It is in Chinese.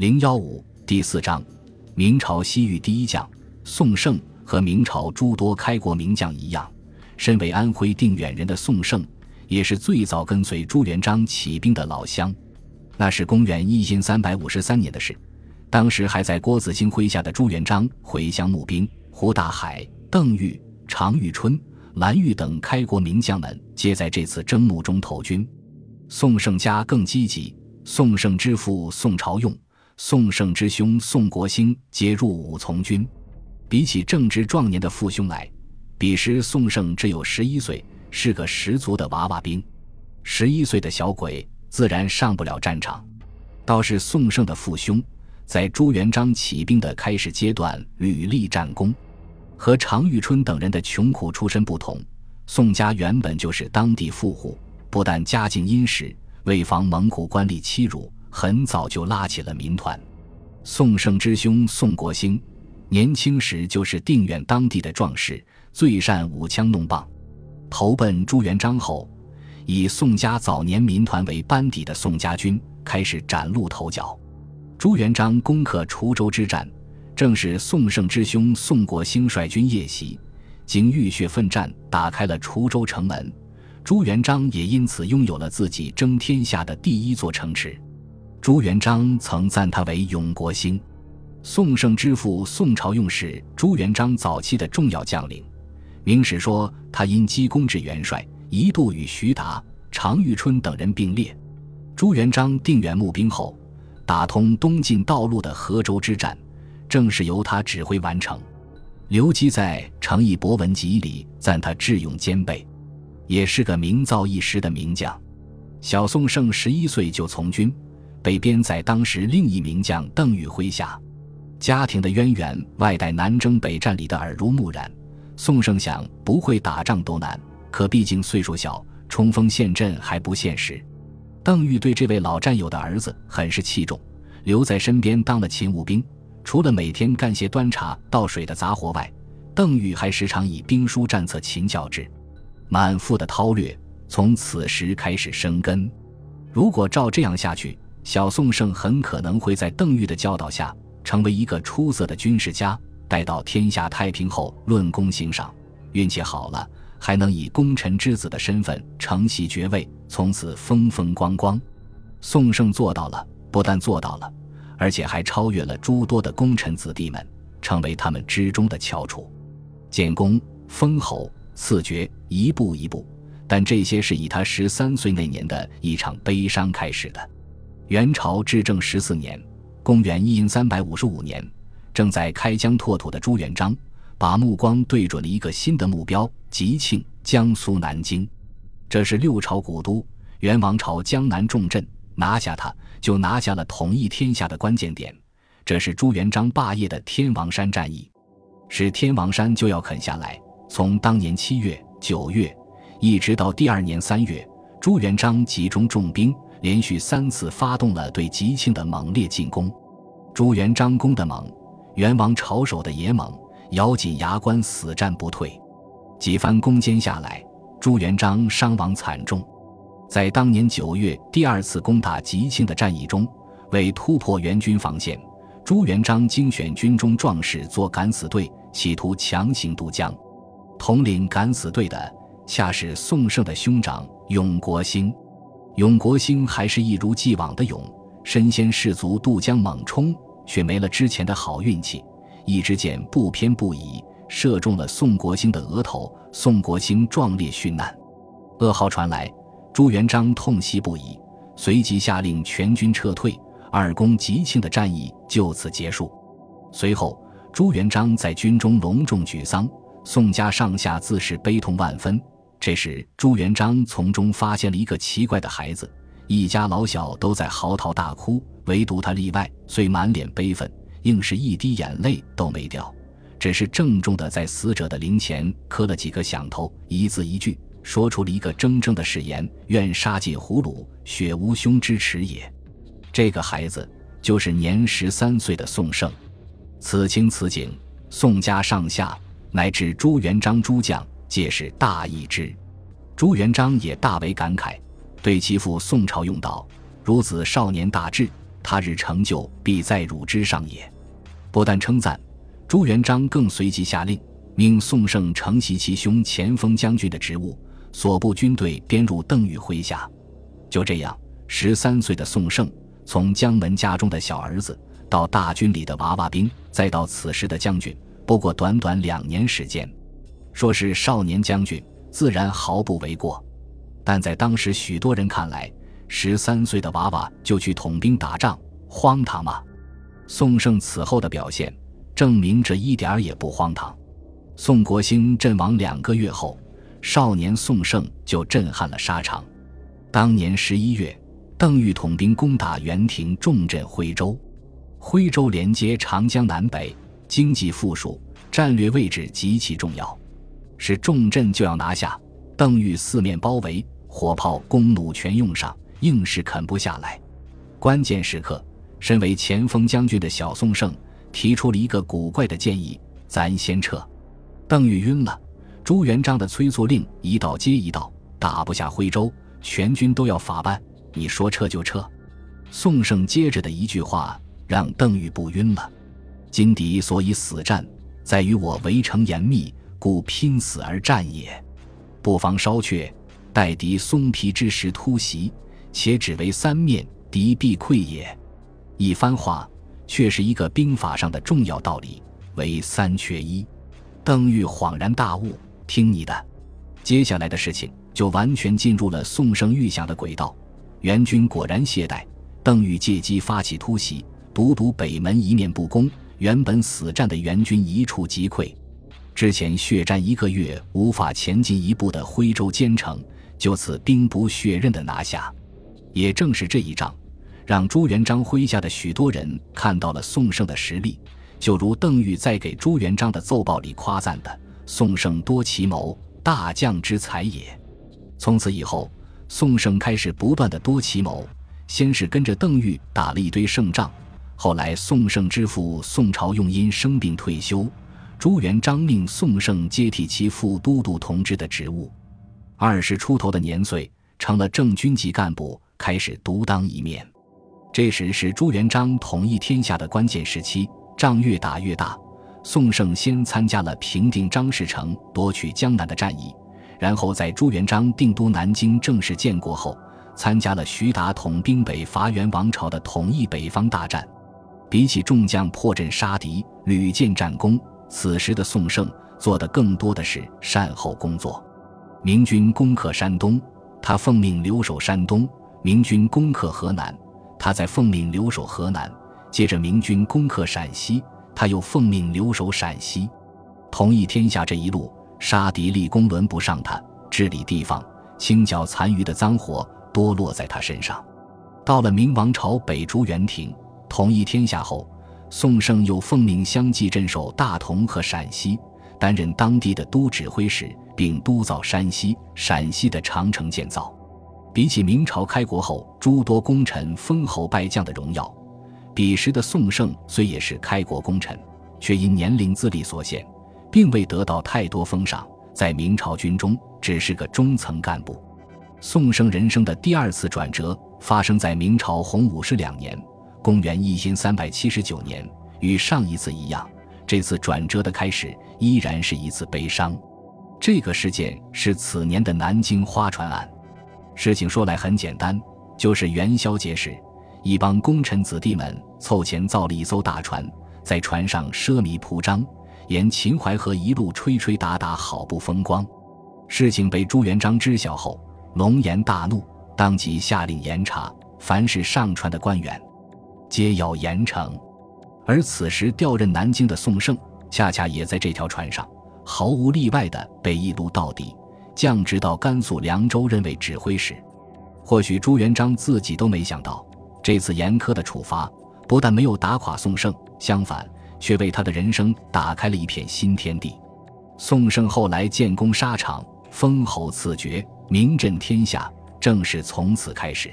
零幺五第四章，明朝西域第一将宋胜和明朝诸多开国名将一样，身为安徽定远人的宋胜，也是最早跟随朱元璋起兵的老乡。那是公元一千三百五十三年的事，当时还在郭子兴麾下的朱元璋回乡募兵，胡大海、邓愈、常遇春、蓝玉等开国名将们皆在这次征募中投军。宋胜家更积极，宋胜之父宋朝用。宋胜之兄宋国兴皆入伍从军。比起正值壮年的父兄来，彼时宋胜只有十一岁，是个十足的娃娃兵。十一岁的小鬼自然上不了战场。倒是宋胜的父兄，在朱元璋起兵的开始阶段屡立战功。和常遇春等人的穷苦出身不同，宋家原本就是当地富户，不但家境殷实，为防蒙古官吏欺辱。很早就拉起了民团。宋胜之兄宋国兴，年轻时就是定远当地的壮士，最善舞枪弄棒。投奔朱元璋后，以宋家早年民团为班底的宋家军开始崭露头角。朱元璋攻克滁州之战，正是宋胜之兄宋国兴率军夜袭，经浴血奋战，打开了滁州城门。朱元璋也因此拥有了自己争天下的第一座城池。朱元璋曾赞他为永国兴，宋胜之父宋朝用是朱元璋早期的重要将领。明史说他因积功至元帅，一度与徐达、常遇春等人并列。朱元璋定远募兵后，打通东晋道路的河州之战，正是由他指挥完成。刘基在《诚意博文集》里赞他智勇兼备，也是个名噪一时的名将。小宋胜十一岁就从军。被编在当时另一名将邓禹麾下，家庭的渊源外带南征北战里的耳濡目染。宋盛想不会打仗都难，可毕竟岁数小，冲锋陷阵还不现实。邓禹对这位老战友的儿子很是器重，留在身边当了勤务兵。除了每天干些端茶倒水的杂活外，邓禹还时常以兵书战策勤教之。满腹的韬略从此时开始生根。如果照这样下去，小宋胜很可能会在邓愈的教导下成为一个出色的军事家，待到天下太平后论功行赏，运气好了还能以功臣之子的身份承袭爵位，从此风风光光。宋盛做到了，不但做到了，而且还超越了诸多的功臣子弟们，成为他们之中的翘楚，建功、封侯、赐爵，一步一步。但这些是以他十三岁那年的一场悲伤开始的。元朝至正十四年，公元一零三百五十五年，正在开疆拓土的朱元璋，把目光对准了一个新的目标——吉庆（江苏南京）。这是六朝古都，元王朝江南重镇，拿下它就拿下了统一天下的关键点。这是朱元璋霸业的天王山战役，是天王山就要啃下来。从当年七月、九月，一直到第二年三月，朱元璋集中重兵。连续三次发动了对吉庆的猛烈进攻，朱元璋攻的猛，元王朝守的也猛，咬紧牙关死战不退。几番攻坚下来，朱元璋伤亡惨重。在当年九月第二次攻打吉庆的战役中，为突破元军防线，朱元璋精选军中壮士做敢死队，企图强行渡江。统领敢死队的，恰是宋胜的兄长永国兴。永国兴还是一如既往的勇，身先士卒渡江猛冲，却没了之前的好运气。一支箭不偏不倚，射中了宋国兴的额头，宋国兴壮烈殉难。噩耗传来，朱元璋痛惜不已，随即下令全军撤退。二攻吉庆的战役就此结束。随后，朱元璋在军中隆重举丧，宋家上下自是悲痛万分。这时，朱元璋从中发现了一个奇怪的孩子，一家老小都在嚎啕大哭，唯独他例外，虽满脸悲愤，硬是一滴眼泪都没掉，只是郑重地在死者的灵前磕了几个响头，一字一句说出了一个铮铮的誓言：“愿杀尽胡虏，血无兄之耻也。”这个孩子就是年十三岁的宋胜。此情此景，宋家上下乃至朱元璋诸将。皆是大义之，朱元璋也大为感慨，对其父宋朝用道：“孺子少年大志，他日成就必在汝之上也。不但称赞，朱元璋更随即下令，命宋盛承袭其兄前锋将军的职务，所部军队编入邓禹麾下。就这样，十三岁的宋盛，从江门家中的小儿子，到大军里的娃娃兵，再到此时的将军，不过短短两年时间，说是少年将军，自然毫不为过。但在当时许多人看来，十三岁的娃娃就去统兵打仗，荒唐吗？宋胜此后的表现，证明这一点儿也不荒唐。宋国兴阵亡两个月后，少年宋胜就震撼了沙场。当年十一月，邓禹统兵攻打元廷重镇徽州。徽州连接长江南北，经济富庶，战略位置极其重要，是重镇就要拿下。邓玉四面包围，火炮、弓弩全用上，硬是啃不下来。关键时刻，身为前锋将军的小宋胜提出了一个古怪的建议：“咱先撤。”邓玉晕了。朱元璋的催促令一道接一道，打不下徽州。全军都要法办，你说撤就撤。宋胜接着的一句话让邓玉不晕了：“金敌所以死战，在于我围城严密，故拼死而战也。不妨稍却，待敌松皮之时突袭，且只为三面，敌必溃也。”一番话却是一个兵法上的重要道理，为三缺一。邓禹恍然大悟：“听你的。”接下来的事情。就完全进入了宋胜预想的轨道，元军果然懈怠，邓禹借机发起突袭，独独北门一面不攻，原本死战的元军一触即溃，之前血战一个月无法前进一步的徽州坚城，就此兵不血刃的拿下。也正是这一仗，让朱元璋麾下的许多人看到了宋胜的实力，就如邓玉在给朱元璋的奏报里夸赞的：“宋胜多奇谋，大将之才也。”从此以后，宋胜开始不断的多奇谋。先是跟着邓玉打了一堆胜仗，后来宋胜之父宋朝用因生病退休，朱元璋命宋盛接替其副都督同知的职务。二十出头的年岁，成了正军级干部，开始独当一面。这时是朱元璋统一天下的关键时期，仗越打越大。宋盛先参加了平定张士诚、夺取江南的战役。然后在朱元璋定都南京正式建国后，参加了徐达统兵北伐元王朝的统一北方大战。比起众将破阵杀敌、屡建战功，此时的宋盛做的更多的是善后工作。明军攻克山东，他奉命留守山东；明军攻克河南，他在奉命留守河南。接着明军攻克陕西，他又奉命留守陕西。统一天下这一路。杀敌立功轮不上他，治理地方清剿残余的脏活多落在他身上。到了明王朝北逐元廷，统一天下后，宋胜又奉命相继镇守大同和陕西，担任当地的都指挥使，并督造山西、陕西的长城建造。比起明朝开国后诸多功臣封侯拜将的荣耀，彼时的宋胜虽也是开国功臣，却因年龄资历所限。并未得到太多封赏，在明朝军中只是个中层干部。宋生人生的第二次转折发生在明朝洪武十两年（公元一千三百七十九年），与上一次一样，这次转折的开始依然是一次悲伤。这个事件是此年的南京花船案。事情说来很简单，就是元宵节时，一帮功臣子弟们凑钱造了一艘大船，在船上奢靡铺张。沿秦淮河一路吹吹打打，好不风光。事情被朱元璋知晓后，龙颜大怒，当即下令严查，凡是上船的官员，皆要严惩。而此时调任南京的宋盛，恰恰也在这条船上，毫无例外的被一撸到底，降职到甘肃凉州任为指挥使。或许朱元璋自己都没想到，这次严苛的处罚不但没有打垮宋盛，相反。却为他的人生打开了一片新天地。宋盛后来建功沙场，封侯赐爵，名震天下，正是从此开始。